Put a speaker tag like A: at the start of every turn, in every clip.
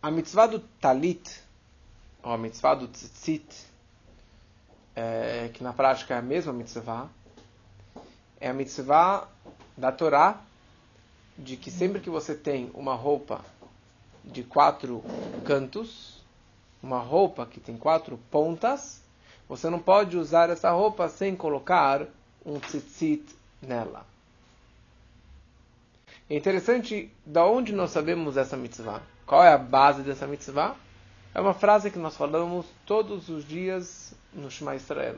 A: A mitzvah do talit, ou a mitzvah do tzitzit, é, que na prática é a mesma mitzvah, é a mitzvah da Torá, de que sempre que você tem uma roupa de quatro cantos, uma roupa que tem quatro pontas, você não pode usar essa roupa sem colocar um tzitzit nela. É interessante da onde nós sabemos essa mitzvah. Qual é a base dessa mitzvah? É uma frase que nós falamos todos os dias no Shema Israel.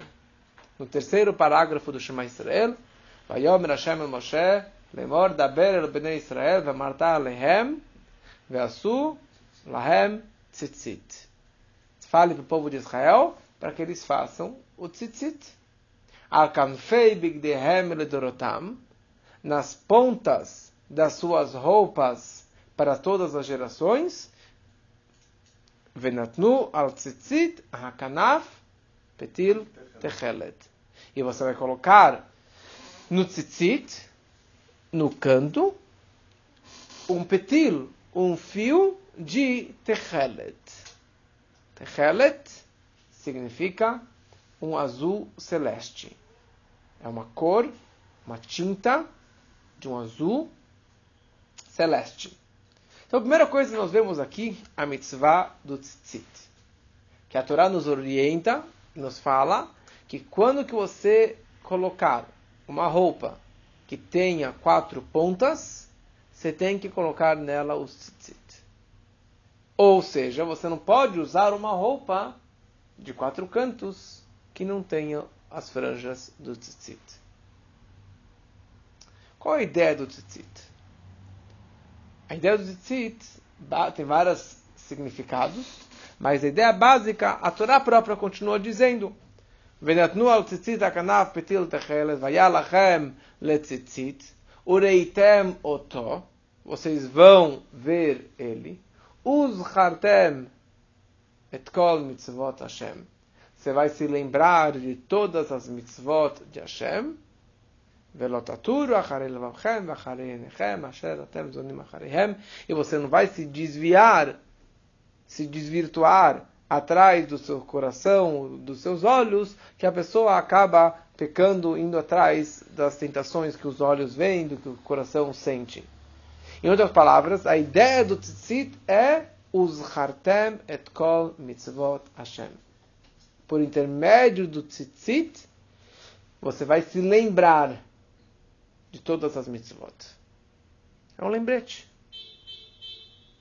A: No terceiro parágrafo do Shema Israel, Vayomer Hashem el Moshe, Lemor daber el bnei Israel, vemarta alehem, veasu lahem tzitzit. Fale para o povo de Israel para que eles façam o tzitzit. Al kanfei bigdehem ledorotam, nas pontas das suas roupas para todas as gerações, venatnu al tzitzit hakanaf petil techelet. E você vai colocar no tzitzit, no canto, um petil, um fio de techelet. Techelet significa um azul celeste. É uma cor, uma tinta de um azul celeste. Então, a primeira coisa que nós vemos aqui, a mitzvah do tzitzit. Que a Torá nos orienta, nos fala, que quando que você colocar uma roupa que tenha quatro pontas, você tem que colocar nela o tzitzit. Ou seja, você não pode usar uma roupa de quatro cantos que não tenha as franjas do tzitzit. Qual a ideia do tzitzit? A ideia do tzitzit tem vários significados, mas a ideia básica, a Torá própria continua dizendo: Venatnu al tzitzit akanaf petil techeles vayalachem le tzitzit ureitem oto. Vocês vão ver ele. Uzhartem et kol mitzvot Hashem. Você vai se lembrar de todas as mitzvot de Hashem e você não vai se desviar, se desvirtuar atrás do seu coração, dos seus olhos, que a pessoa acaba pecando, indo atrás das tentações que os olhos veem, do que o coração sente. Em outras palavras, a ideia do tzitzit é os hartem et kol mitzvot Hashem. Por intermédio do tzitzit, você vai se lembrar de todas as mitzvot. É um lembrete.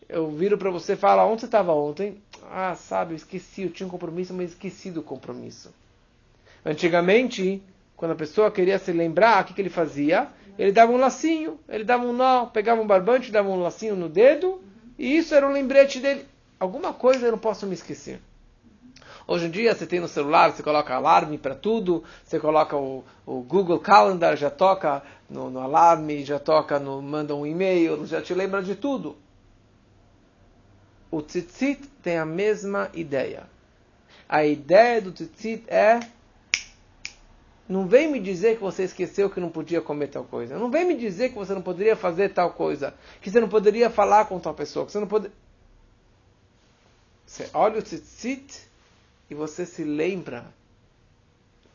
A: Eu viro para você e falo, onde você estava ontem? Ah, sabe, eu esqueci, eu tinha um compromisso, mas esqueci do compromisso. Antigamente, quando a pessoa queria se lembrar, o que, que ele fazia? Ele dava um lacinho, ele dava um nó, pegava um barbante, dava um lacinho no dedo, e isso era um lembrete dele. Alguma coisa eu não posso me esquecer. Hoje em dia você tem no celular, você coloca alarme para tudo, você coloca o, o, Google Calendar, já toca no, no alarme, já toca no, manda um e-mail, já te lembra de tudo o tzitzit tem a mesma ideia. A ideia do tzitzit é não vem me dizer que você esqueceu que não podia comer tal coisa. Não vem me dizer que você não poderia fazer tal coisa. Que você não poderia falar com tal pessoa. Que você não pode... Você olha o tzitzit e você se lembra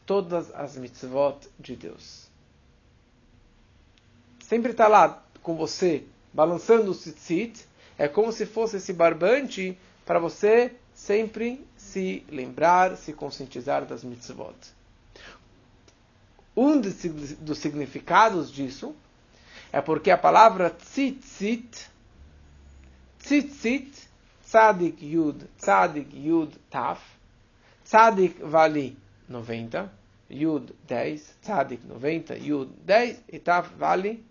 A: todas as mitzvot de Deus. Sempre está lá com você, balançando o tzitzit, é como se fosse esse barbante para você sempre se lembrar, se conscientizar das mitzvot. Um dos significados disso é porque a palavra tzitzit, tzitzit, tzadik yud, tzadik yud taf, tzadik vale 90, yud 10, tzadik 90, yud 10 e taf vale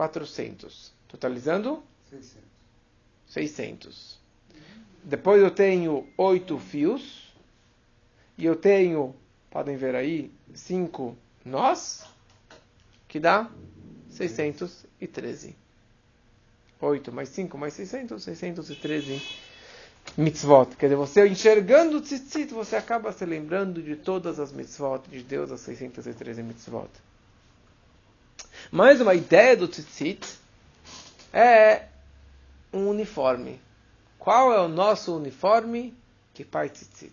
A: 400. Totalizando? 600. 600. Depois eu tenho oito fios. E eu tenho, podem ver aí, cinco nós, que dá 613. 8 mais 5 mais 600, 613 mitzvot. Quer dizer, você enxergando o tzitzit, você acaba se lembrando de todas as mitzvot de Deus, as 613 mitzvot. Mais uma ideia do tzitzit é um uniforme. Qual é o nosso uniforme? Que pai tzitzit.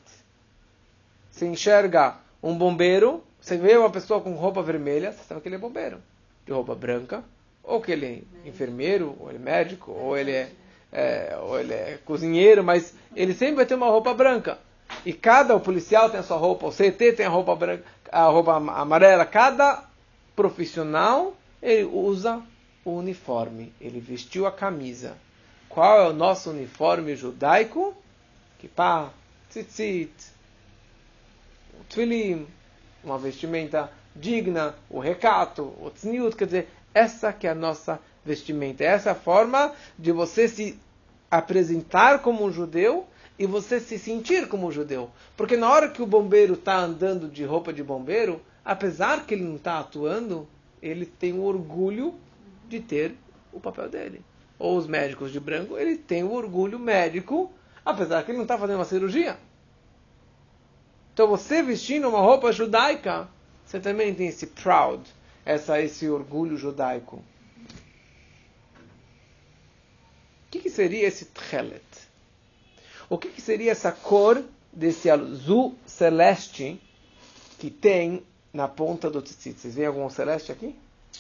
A: Você enxerga um bombeiro, você vê uma pessoa com roupa vermelha, você sabe que ele é bombeiro. De roupa branca, ou que ele é enfermeiro, ou ele é médico, ou ele é, é, ou ele é cozinheiro, mas ele sempre vai ter uma roupa branca. E cada o policial tem a sua roupa, o CT tem a roupa branca, a roupa amarela. Cada profissional ele usa o uniforme, ele vestiu a camisa. Qual é o nosso uniforme judaico? Kippah, tzitzit, tfilim, uma vestimenta digna, o recato, o tzniut, quer dizer, essa que é a nossa vestimenta, essa é a forma de você se apresentar como um judeu e você se sentir como um judeu. Porque na hora que o bombeiro está andando de roupa de bombeiro, apesar que ele não está atuando, ele tem o orgulho de ter o papel dele. Ou os médicos de branco, ele tem o orgulho médico, apesar que ele não está fazendo uma cirurgia. Então você vestindo uma roupa judaica, você também tem esse proud, essa, esse orgulho judaico. O que, que seria esse tchelet? O que, que seria essa cor desse azul celeste que tem na ponta do tzitzit? Vocês veem algum celeste aqui?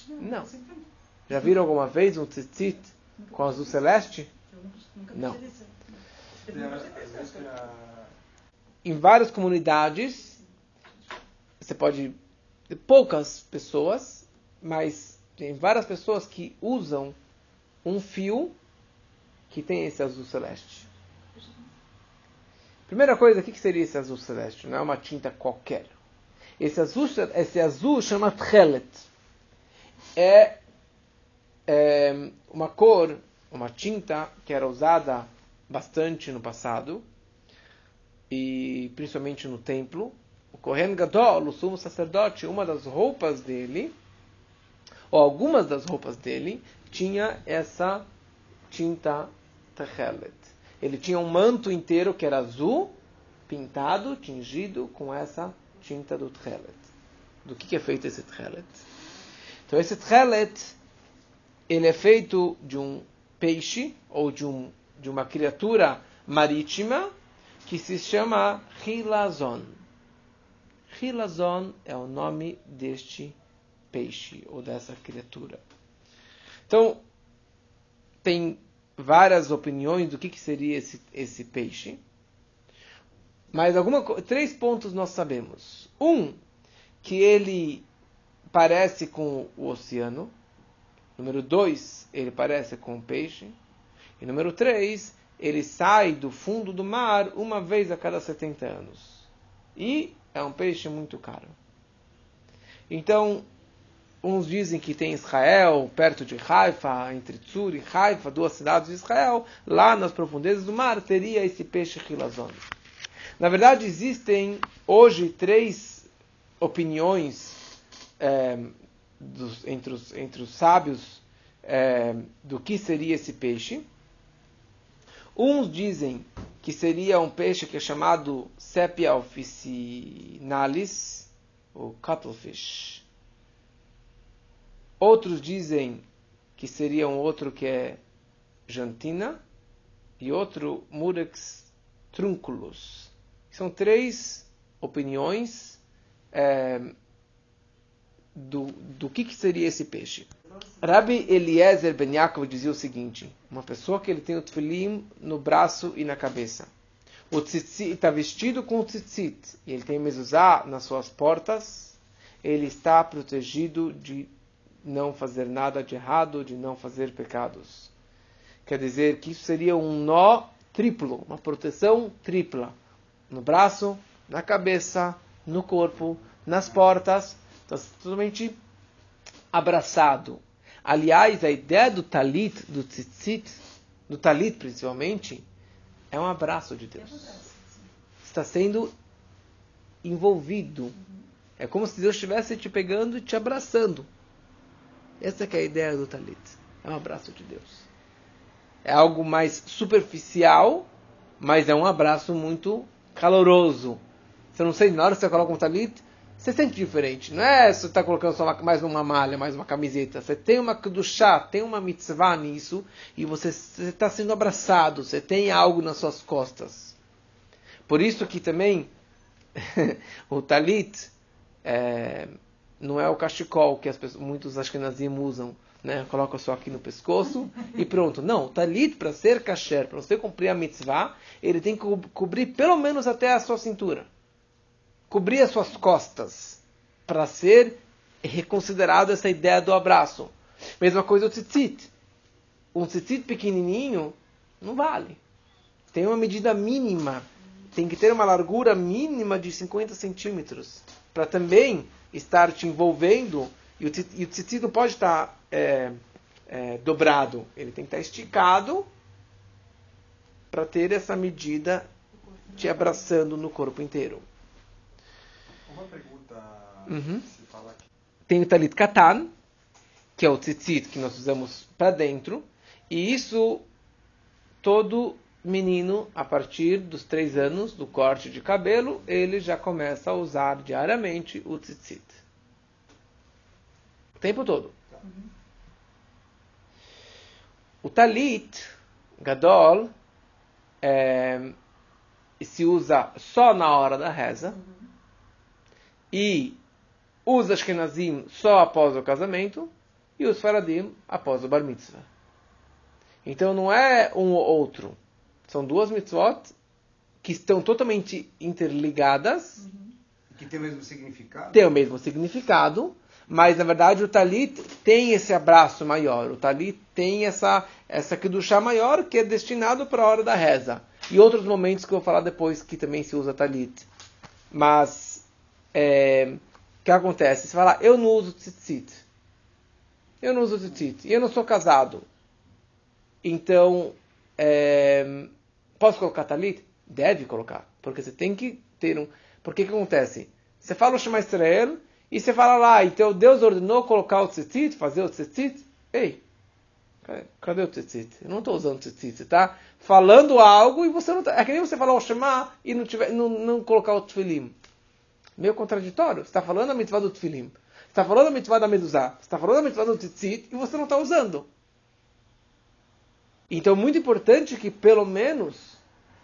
A: Não. Já viram alguma vez um tzitzit com azul celeste? Não. Em várias comunidades, você pode. Poucas pessoas, mas tem várias pessoas que usam um fio que tem esse azul celeste. Primeira coisa, o que seria esse azul celeste? Não é uma tinta qualquer. Esse azul, esse azul chama tchelet. É, é uma cor, uma tinta que era usada bastante no passado, e principalmente no templo. O Kohen Gadol, o sumo sacerdote, uma das roupas dele, ou algumas das roupas dele, tinha essa tinta tchelet ele tinha um manto inteiro que era azul, pintado, tingido com essa tinta do tchelet. Do que, é feito esse tchelet? Então esse tchelet, ele é feito de um peixe ou de, um, de uma criatura marítima que se chama Hilazon. Hilazon é o nome deste peixe ou dessa criatura. Então, tem várias opiniões do que, que seria esse, esse peixe. Mas alguma, três pontos nós sabemos. Um, que ele parece com o oceano. Número dois, ele parece com o peixe. E número três, ele sai do fundo do mar uma vez a cada 70 anos. E é um peixe muito caro. Então, Uns dizem que tem Israel, perto de Haifa, entre Tzur e Haifa, duas cidades de Israel, lá nas profundezas do mar, teria esse peixe Hilazon. Na verdade, existem hoje três opiniões é, dos, entre, os, entre os sábios é, do que seria esse peixe. Uns dizem que seria um peixe que é chamado Sepia officinalis, ou cuttlefish Outros dizem que seria um outro que é jantina e outro murex trunculus. São três opiniões é, do, do que, que seria esse peixe. Rabbi Eliezer Ben Yaakov dizia o seguinte: uma pessoa que ele tem o tefilim no braço e na cabeça. O tzitzit está vestido com o tzitzit e ele tem mezuzá nas suas portas. Ele está protegido de não fazer nada de errado, de não fazer pecados. Quer dizer que isso seria um nó triplo, uma proteção tripla. No braço, na cabeça, no corpo, nas portas. Está totalmente abraçado. Aliás, a ideia do talit, do tzitzit, do talit principalmente, é um abraço de Deus. Está sendo envolvido. É como se Deus estivesse te pegando e te abraçando. Essa é a ideia do talit. É um abraço de Deus. É algo mais superficial, mas é um abraço muito caloroso. Você não sei, na hora que você coloca um talit, você sente diferente. Não é você está colocando só uma, mais uma malha, mais uma camiseta. Você tem uma chá, tem uma mitzvah nisso, e você está sendo abraçado, você tem algo nas suas costas. Por isso que também o talit é, não é o cachecol que as pessoas, muitos ashkenazim usam, né? Coloca só aqui no pescoço e pronto. Não, talit para ser kasher, para você cumprir a mitzvah, ele tem que co cobrir pelo menos até a sua cintura. Cobrir as suas costas para ser reconsiderado essa ideia do abraço. Mesma coisa o tzitzit. Um tzitzit pequenininho não vale. Tem uma medida mínima tem que ter uma largura mínima de 50 centímetros para também estar te envolvendo e o, e o tecido pode estar é, é, dobrado, ele tem que estar esticado para ter essa medida te abraçando no corpo inteiro.
B: Uma pergunta
A: uhum.
B: se fala aqui.
A: Tem o talit katan, que é o tzitzit que nós usamos para dentro, e isso todo menino, a partir dos três anos do corte de cabelo, ele já começa a usar diariamente o tzitzit. O tempo todo. Uhum. O talit, gadol, é, se usa só na hora da reza. Uhum. E os Ashkenazim só após o casamento. E os Faradim após o bar mitzvah. Então não é um ou outro. São duas mitzvot que estão totalmente interligadas.
B: Uhum. Que tem o mesmo significado?
A: Tem o mesmo significado, mas na verdade o talit tem esse abraço maior. O talit tem essa essa kedushá maior que é destinado para a hora da reza. E outros momentos que eu vou falar depois que também se usa talit. Mas é, o que acontece? Você fala, eu não uso tzitzit. Eu não uso tzitzit. E eu não sou casado. Então, é, Posso colocar talit? Deve colocar, porque você tem que ter um. Porque que acontece? Você fala o Shema Israel e você fala lá, então Deus ordenou colocar o tzitzit, fazer o tzitzit. Ei, cadê o tzitzit? Eu não estou usando tzitzit, você está falando algo e você não está. É que nem você falar o Shema e não, tiver, não, não colocar o tfilim. Meio contraditório. Você está falando a mitzvah do tfilim. Você está falando a mitzvah da mezuzá. Você está falando a mitzvah do tzitzit e você não está usando. Então, muito importante que, pelo menos,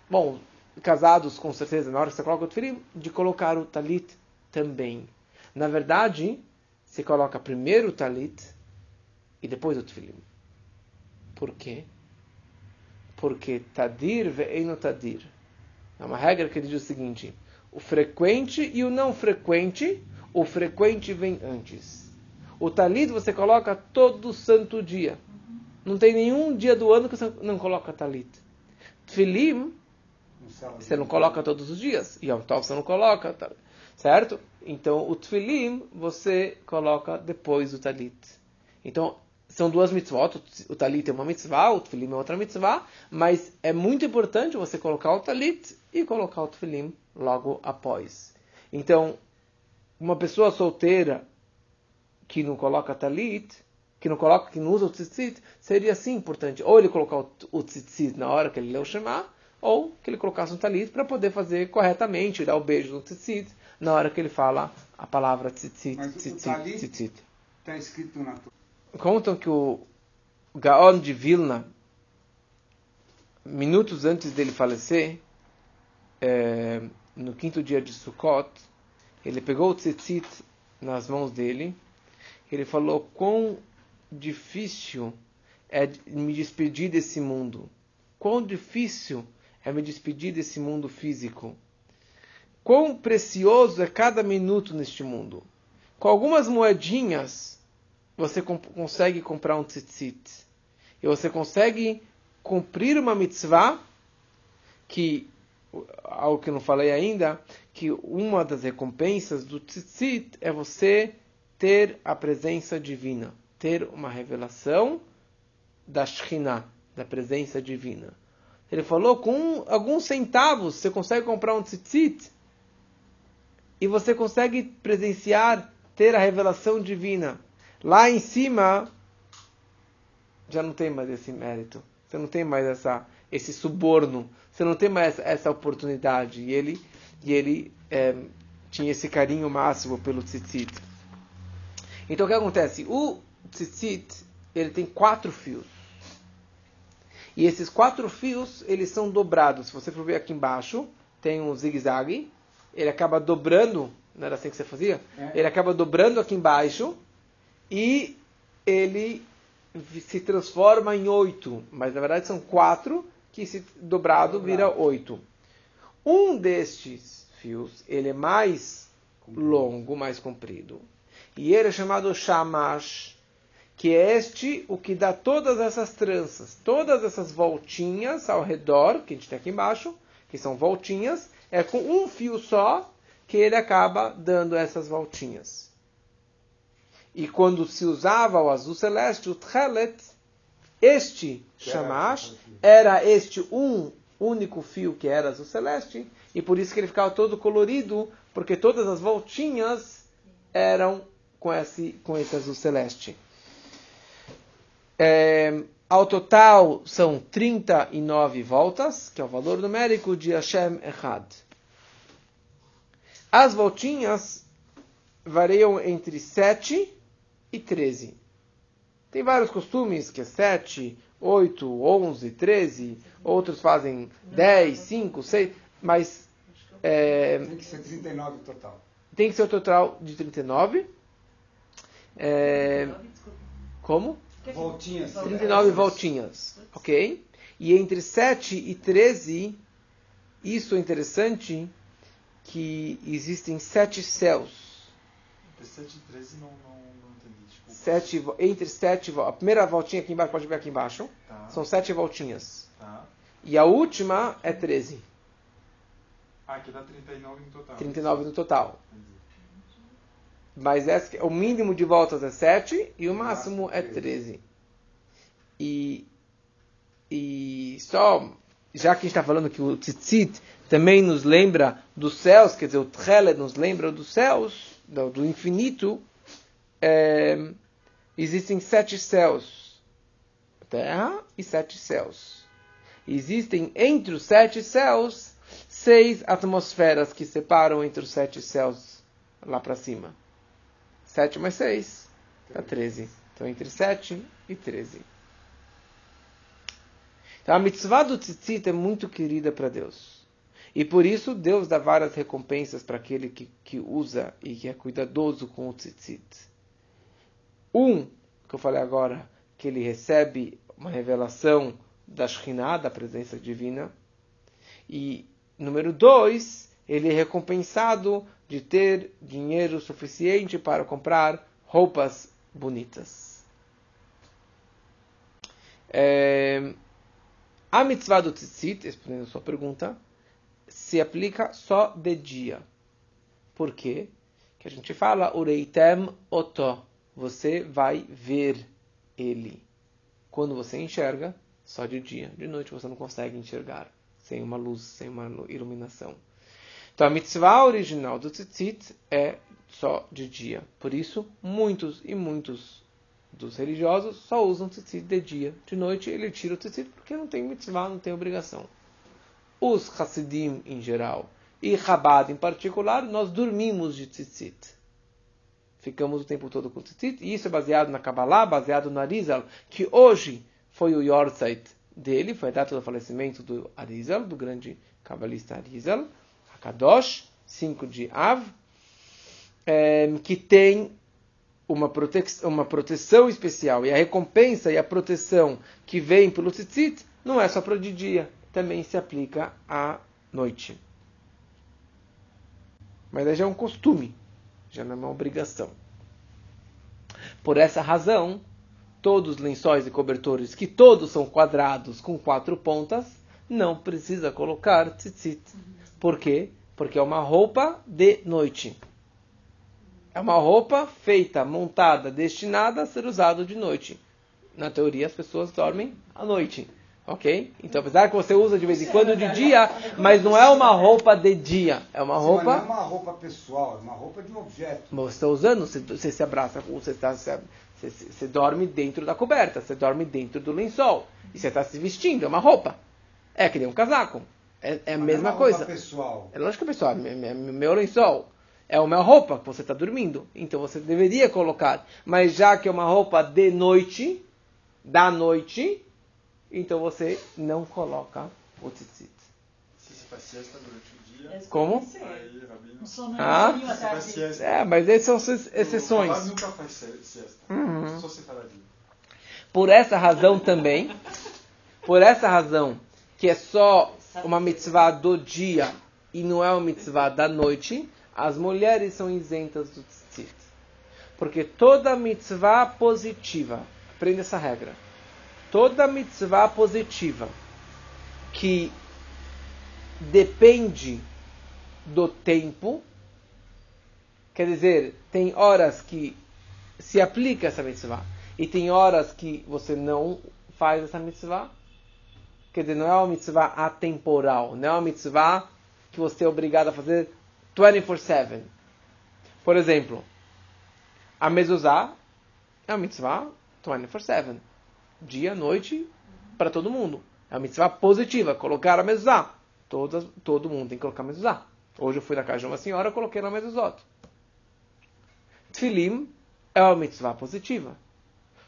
A: bom, casados, com certeza, na hora que você coloca o tefilim, de colocar o talit também. Na verdade, você coloca primeiro o talit e depois o tefilim. Por quê? Porque tadir ve'eno tadir. É uma regra que diz o seguinte: o frequente e o não frequente, o frequente vem antes. O talit você coloca todo santo dia. Não tem nenhum dia do ano que você não coloca talit. Tfilim, você não coloca todos os dias. Yom Tov você não coloca, tá? certo? Então, o tfilim você coloca depois do talit. Então, são duas mitzvot. O talit é uma mitzvah, o tfilim é outra mitzvah. Mas é muito importante você colocar o talit e colocar o tfilim logo após. Então, uma pessoa solteira que não coloca talit, que não coloca, que não usa o tzitzit, seria sim importante. Ou ele colocar o, o tzitzit na hora que ele lê o Shema, ou que ele colocasse um talit para poder fazer corretamente, dar o beijo no tzitzit, na hora que ele fala a palavra tzitzit,
B: Mas
A: tzitzit, tzitzit.
B: Está escrito na
A: Contam que o Gaon de Vilna, minutos antes dele falecer, é, no quinto dia de Sukkot, ele pegou o tzitzit nas mãos dele, ele falou quão difícil é me despedir desse mundo. Quão difícil é me despedir desse mundo físico. Quão precioso é cada minuto neste mundo. Com algumas moedinhas, você comp consegue comprar um tzitzit. E você consegue cumprir uma mitzvah que, algo que eu não falei ainda, que uma das recompensas do tzitzit é você ter a presença divina ter uma revelação da Shekhinah, da presença divina. Ele falou, com alguns centavos você consegue comprar um tzitzit e você consegue presenciar, ter a revelação divina. Lá em cima, já não tem mais esse mérito. Você não tem mais essa, esse suborno. Você não tem mais essa oportunidade. E ele, e ele é, tinha esse carinho máximo pelo tzitzit. Então o que acontece? O tzitzit, ele tem quatro fios. E esses quatro fios, eles são dobrados. Se você for ver aqui embaixo, tem um zigue-zague. Ele acaba dobrando, não era assim que você fazia?
B: É.
A: Ele acaba dobrando aqui embaixo e ele se transforma em oito. Mas na verdade são quatro que se dobrado vira oito. Um destes fios, ele é mais longo, mais comprido. E ele é chamado shamash, que é este o que dá todas essas tranças, todas essas voltinhas ao redor, que a gente tem aqui embaixo, que são voltinhas, é com um fio só que ele acaba dando essas voltinhas. E quando se usava o azul celeste, o tchelet, este shamash, era este um único fio que era azul celeste, e por isso que ele ficava todo colorido, porque todas as voltinhas eram com esse, com esse azul celeste. É, ao total são 39 voltas, que é o valor numérico de Hashem Echad. As voltinhas variam entre 7 e 13. Tem vários costumes, que é 7, 8, 11, 13. Outros fazem 10, 5, 6. Mas é,
B: Tem que ser 39 total.
A: tem que ser o total de 39. É, como?
B: Voltinhas.
A: 39 voltinhas, ok? E entre 7 e 13, isso é interessante, que existem sete céus.
C: Entre 7 e 13 não, não, não entendi, desculpa.
A: Sete, entre sete, vo- a primeira voltinha aqui embaixo, pode ver aqui embaixo,
C: Tá,
A: são sete voltinhas.
C: tá.
A: E a última é 13,
C: Ah, aqui dá 39 no total.
A: 39 no total.
C: Entendi.
A: Mas essa, o mínimo de voltas é 7 e o máximo é
B: 13.
A: 13. E, e só, já que a gente está falando que o tzitzit também nos lembra dos céus, quer dizer, o tchelet nos lembra dos céus, do, do infinito, é, existem sete céus. Terra e sete céus. Existem entre os sete céus seis atmosferas que separam entre os sete céus lá para cima. 7 mais 6 dá 13. Então, entre 7 e 13. Então, a mitzvah do tzitzit é muito querida para Deus. E por isso, Deus dá várias recompensas para aquele que, que usa e que é cuidadoso com o tzitzit. Um, que eu falei agora, que ele recebe uma revelação da Shekhinah, da presença divina. E número dois, ele é recompensado de ter dinheiro suficiente para comprar roupas bonitas. É, a mitzvah do tzitzit, respondendo a sua pergunta, se aplica só de dia. Por quê? Que a gente fala, ureitem oto, você vai ver ele. Quando você enxerga, só de dia. De noite você não consegue enxergar, sem uma luz, sem uma iluminação. Então a mitzvah original do tzitzit é só de dia. Por isso, muitos e muitos dos religiosos só usam tzitzit de dia. De noite ele tira o tzitzit porque não tem mitzvah, não tem obrigação. Os Hassidim em geral e Chabad em particular, nós dormimos de tzitzit. Ficamos o tempo todo com tzitzit. E isso é baseado na Kabbalah, baseado no Arizal, que hoje foi o Yortzeit dele, foi a data do falecimento do Arizal, do grande cabalista Arizal. Kadosh, 5 de Av, é, que tem uma, uma proteção especial. E a recompensa e a proteção que vem pelo tzitzit não é só para de dia, também se aplica à noite. Mas aí já é um costume, já não é uma obrigação. Por essa razão, todos os lençóis e cobertores, que todos são quadrados com quatro pontas, não precisa colocar tzitzit. Por quê? Porque é uma roupa de noite. É uma roupa feita, montada, destinada a ser usada de noite. Na teoria, as pessoas dormem à noite. Ok? Então, apesar que você usa de vez em quando de dia, mas não é uma roupa de dia. É uma
B: mas não é
A: roupa.
B: uma roupa pessoal, é uma roupa de um objeto.
A: Você está usando, você, você se abraça, você, está, você, você dorme dentro da coberta, você dorme dentro do lençol. E você está se vestindo, é uma roupa. É que nem um casaco. É, é a
B: Mas
A: mesma
B: é uma
A: coisa.
B: roupa pessoal.
A: É lógico, pessoal, é me- meu lençol. é uma roupa que você está dormindo, então você deveria colocar. Mas já que é uma roupa de noite, da noite, então você não coloca o tzitzit.
C: Se você faz siesta durante o dia,
A: Como?
C: aí, Rabino,
A: Ah?
C: você faz siesta.
A: É, mas essas são ex-
C: O
A: exceções.
C: nunca faz siesta.
A: Uhum.
C: Só separadinho.
A: Por essa razão também, por essa razão, que é só uma mitzvah do dia e não é uma mitzvah da noite, as mulheres são isentas do tzitzit. Porque toda mitzvah positiva, aprenda essa regra, toda mitzvah positiva que depende do tempo, quer dizer, tem horas que se aplica essa mitzvah e tem horas que você não faz essa mitzvah. Quer dizer, não é uma mitzvah atemporal, não é uma mitzvah que você é obrigado a fazer 24/7. Por exemplo, a mezuzá é uma mitzvah 24/7, dia, noite, para todo mundo. É uma mitzvah positiva, colocar a mezuzá. Todas, todo mundo tem que colocar a mezuzá. Hoje eu fui na casa de uma senhora, eu coloquei na mezuzot. Tfilim é uma mitzvah positiva.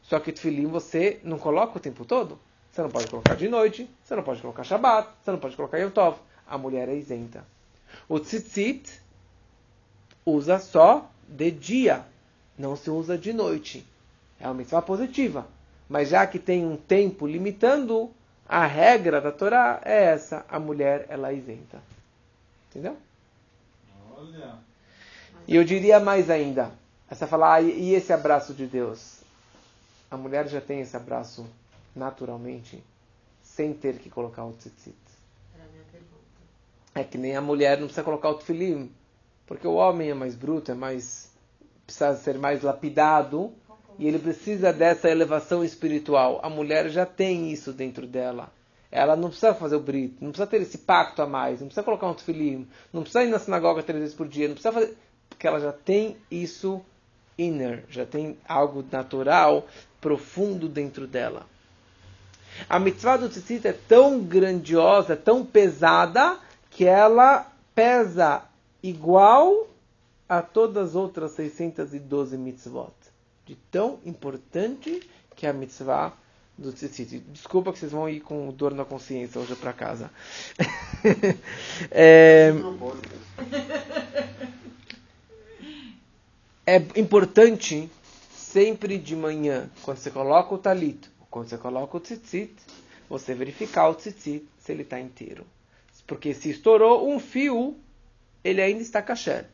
A: Só que tefilim você não coloca o tempo todo. Você não pode colocar de noite, você não pode colocar Shabbat, você não pode colocar Yom Tov. A mulher é isenta. O tzitzit usa só de dia, não se usa de noite. É uma mitzvah positiva. Mas já que tem um tempo limitando, a regra da Torá é essa. A mulher, ela é isenta. Entendeu?
C: Olha.
A: E eu diria mais ainda. Essa falar, ah, e esse abraço de Deus? A mulher já tem esse abraço naturalmente, sem ter que colocar o tzitzit.
D: Era a minha pergunta.
A: É que nem a mulher não precisa colocar o tefilim, porque o homem é mais bruto, é mais precisa ser mais lapidado e ele precisa dessa elevação espiritual. A mulher já tem isso dentro dela. Ela não precisa fazer o brito, não precisa ter esse pacto a mais, não precisa colocar um tefilim, não precisa ir na sinagoga três vezes por dia, não precisa fazer, porque ela já tem isso inner, já tem algo natural, profundo dentro dela. A mitzvah do tzitzit é tão grandiosa, tão pesada, que ela pesa igual a todas as outras 612 mitzvot. De tão importante que é a mitzvah do tzitzit. Desculpa que vocês vão ir com dor na consciência hoje para casa. é, é importante sempre de manhã, quando você coloca o talit, quando você coloca o tzitzit, você verificar o tzitzit se ele está inteiro. Porque se estourou um fio, ele ainda está kasher.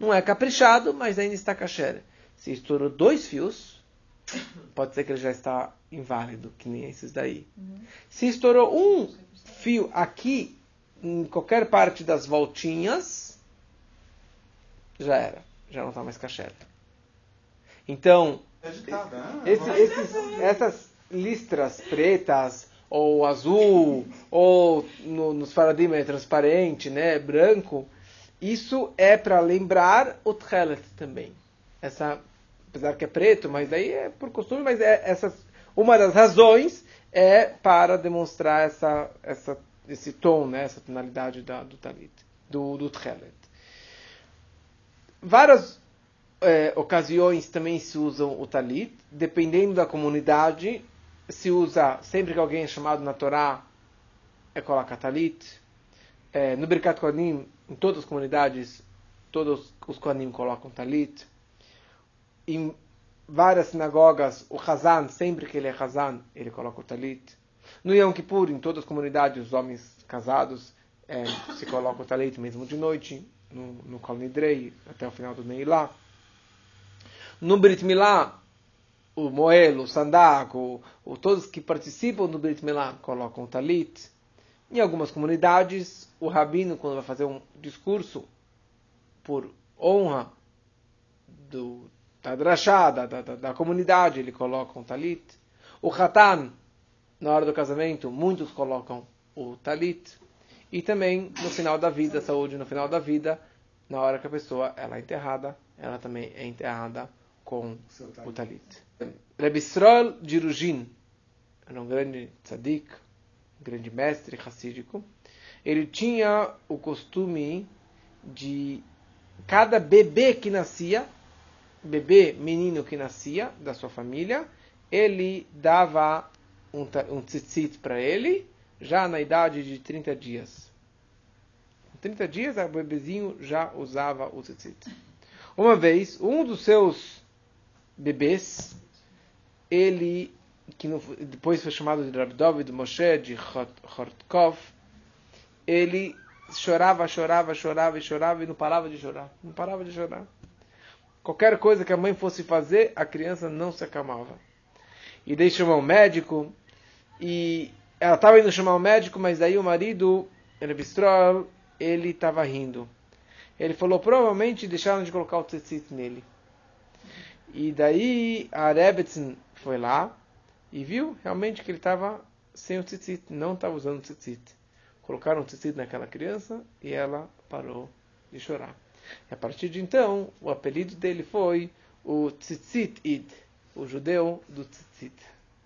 A: Não é caprichado, mas ainda está kasher. Se estourou dois fios, pode ser que ele já está inválido, que nem esses daí. Se estourou um fio aqui, em qualquer parte das voltinhas, já era. Já não está mais kasher. Então,
C: É ditada, né?
A: esse- esses- essas listras pretas ou azul ou no, nos faradim é transparente, né, branco, isso é para lembrar o tchelet também. Essa, apesar que é preto, mas daí é por costume, mas é essas, uma das razões é para demonstrar essa, essa, esse tom, né, essa tonalidade da, do talit, do, do tchelet. Várias é, ocasiões também se usam o talit, dependendo da comunidade, se usa sempre que alguém é chamado na Torá, é coloca talit. É, no Birkat Kohanim, em todas as comunidades, todos os Kohanim colocam talit. Em várias sinagogas, o Hazan, sempre que ele é Hazan, ele coloca o talit. No Yom Kippur, em todas as comunidades, os homens casados é, se colocam o talit mesmo de noite, no, no Kol Nidrei, até o final do Neilá. No Brit Milá, o Moel, o Sandaco, o, todos que participam do Brit Milá colocam o talit. Em algumas comunidades, o rabino, quando vai fazer um discurso por honra do, da da, da, da comunidade, ele coloca um talit. O Hatan, na hora do casamento, muitos colocam o talit. E também no final da vida, saúde no final da vida, na hora que a pessoa ela é enterrada, ela também é enterrada com o
B: talit.
A: talit. Rebbe Srol de Rujin, era um grande tzadik, um grande mestre racídico. Ele tinha o costume de cada bebê que nascia, bebê menino que nascia da sua família, ele dava um, um tzitzit para ele, já na idade de 30 dias. Com 30 dias, o bebezinho já usava o tzitzit. Uma vez, um dos seus bebês, ele, que depois foi chamado de Rav David Moshe de Chortkov, ele chorava, chorava, chorava e chorava e não parava de chorar. Não parava de chorar. Qualquer coisa que a mãe fosse fazer, a criança não se acalmava. E daí chamou o médico, e ela estava indo chamar o médico, mas daí o marido, Rav Stroll, ele estava rindo. Ele falou, provavelmente deixaram de colocar o tzitzit nele. E daí a Rebetzin foi lá e viu realmente que ele estava sem o tzitzit, não estava usando o tzitzit. Colocaram o tzitzit naquela criança e ela parou de chorar. E a partir de então, o apelido dele foi o Tzitzit Id, o judeu do tzitzit.